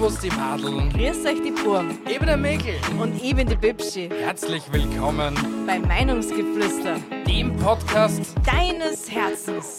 Servus die Madeln. Grüß euch die Burm. Ich bin der Mäkel. Und ich bin die Bibschi. Herzlich willkommen bei Meinungsgeflüster, dem Podcast deines Herzens.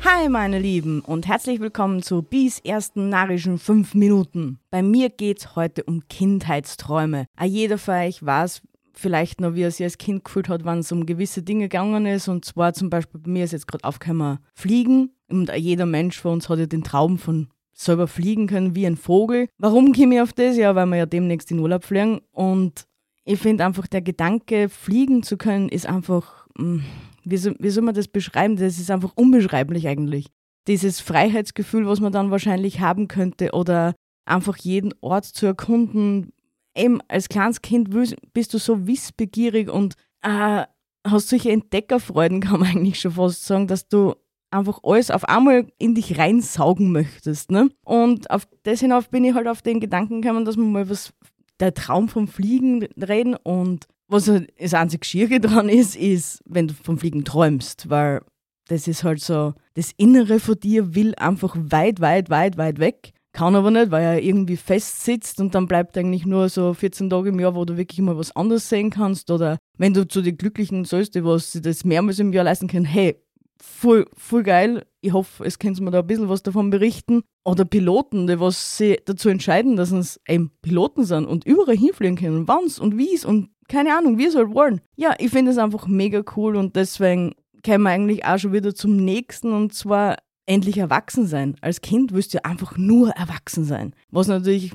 Hi meine Lieben und herzlich willkommen zu Bis ersten narrischen 5 Minuten. Bei mir geht's heute um Kindheitsträume. A jeder von euch weiß vielleicht noch, wie er sich als Kind gefühlt hat, wenn es um gewisse Dinge gegangen ist. Und zwar zum Beispiel bei mir ist jetzt gerade aufgekommen Fliegen. Und jeder Mensch von uns hat ja den Traum von selber fliegen können wie ein Vogel. Warum komme ich auf das? Ja, weil wir ja demnächst in Urlaub fliegen. Und ich finde einfach, der Gedanke, fliegen zu können, ist einfach, hm, wie soll, wie soll man das beschreiben? Das ist einfach unbeschreiblich eigentlich. Dieses Freiheitsgefühl, was man dann wahrscheinlich haben könnte oder einfach jeden Ort zu erkunden. Eben als kleines Kind bist du so wissbegierig und äh, hast solche Entdeckerfreuden, kann man eigentlich schon fast sagen, dass du einfach alles auf einmal in dich reinsaugen möchtest. Ne? Und auf das hinauf bin ich halt auf den Gedanken gekommen, dass man mal was, der Traum vom Fliegen reden und was halt das einzige Schiere dran ist, ist, wenn du vom Fliegen träumst, weil das ist halt so, das Innere von dir will einfach weit, weit, weit, weit weg. Kann aber nicht, weil er irgendwie fest sitzt und dann bleibt eigentlich nur so 14 Tage im Jahr, wo du wirklich mal was anderes sehen kannst. Oder wenn du zu den Glücklichen sollst, die was das mehrmals im Jahr leisten können, hey, voll, voll geil. Ich hoffe, es können mir da ein bisschen was davon berichten. Oder Piloten, die was sie dazu entscheiden, dass es eben Piloten sind und überall hinfliegen können. Wann's und wie's und keine Ahnung, wie es halt wollen. Ja, ich finde es einfach mega cool und deswegen kämen wir eigentlich auch schon wieder zum nächsten und zwar endlich erwachsen sein. Als Kind willst du einfach nur erwachsen sein. Was natürlich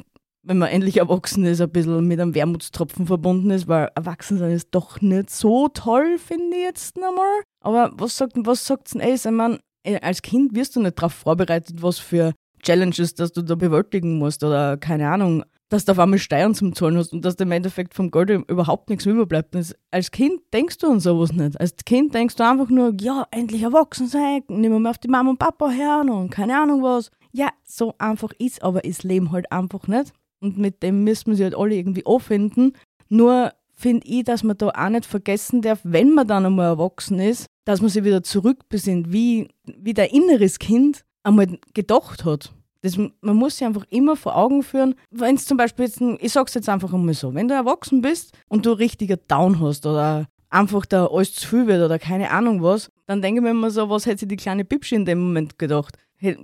wenn man endlich erwachsen ist, ein bisschen mit einem Wermutstropfen verbunden ist, weil Erwachsensein ist doch nicht so toll, finde ich jetzt nochmal. Aber was sagt was sagt's denn Ace? Ich meine, äh, als Kind wirst du nicht darauf vorbereitet, was für Challenges, dass du da bewältigen musst oder keine Ahnung, dass du auf einmal Steuern zum Zahlen hast und dass dir im Endeffekt vom Geld überhaupt nichts überbleibt. Als Kind denkst du an sowas nicht. Als Kind denkst du einfach nur, ja, endlich erwachsen sein, wir mal auf die Mama und Papa her und keine Ahnung was. Ja, so einfach ist aber das Leben halt einfach nicht und mit dem müssen wir sie halt alle irgendwie auffinden. Nur finde ich, dass man da auch nicht vergessen darf, wenn man dann einmal erwachsen ist, dass man sich wieder zurückbesinnt, wie, wie der inneres Kind einmal gedacht hat. Das, man muss sich einfach immer vor Augen führen, wenn es zum Beispiel jetzt, ich sag's jetzt einfach einmal so, wenn du erwachsen bist und du richtiger Down hast oder einfach da alles zu viel wird oder keine Ahnung was, dann denke ich mir immer so, was hätte sich die kleine Bibschi in dem Moment gedacht?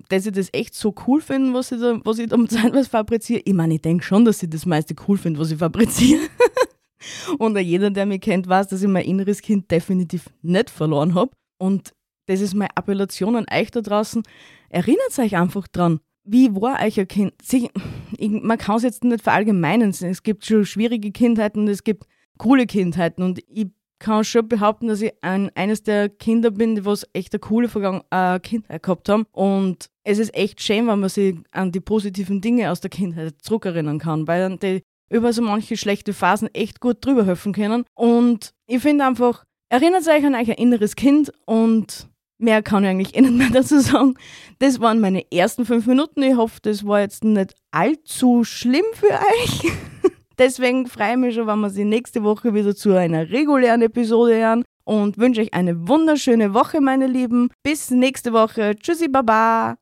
Dass ich das echt so cool finde, was ich da, was ich da zeitweise fabriziere. Ich meine, ich denke schon, dass ich das meiste cool finde, was ich fabriziere. und jeder, der mich kennt, weiß, dass ich mein inneres Kind definitiv nicht verloren habe. Und das ist meine Appellation an euch da draußen. Erinnert euch einfach dran. Wie war ein Kind? man kann es jetzt nicht verallgemeinern. Es gibt schon schwierige Kindheiten und es gibt coole Kindheiten. Und ich kann schon behaupten, dass ich ein, eines der Kinder bin, die was echt eine coole Vergangen äh, Kindheit gehabt haben. Und es ist echt schön, wenn man sich an die positiven Dinge aus der Kindheit zurückerinnern kann, weil dann die über so manche schlechte Phasen echt gut drüber helfen können. Und ich finde einfach, erinnert euch an ein inneres Kind und mehr kann ich eigentlich eh nicht mehr dazu sagen. Das waren meine ersten fünf Minuten. Ich hoffe, das war jetzt nicht allzu schlimm für euch. Deswegen freue ich mich schon, wenn wir sie nächste Woche wieder zu einer regulären Episode hören und wünsche euch eine wunderschöne Woche, meine Lieben. Bis nächste Woche. Tschüssi, Baba.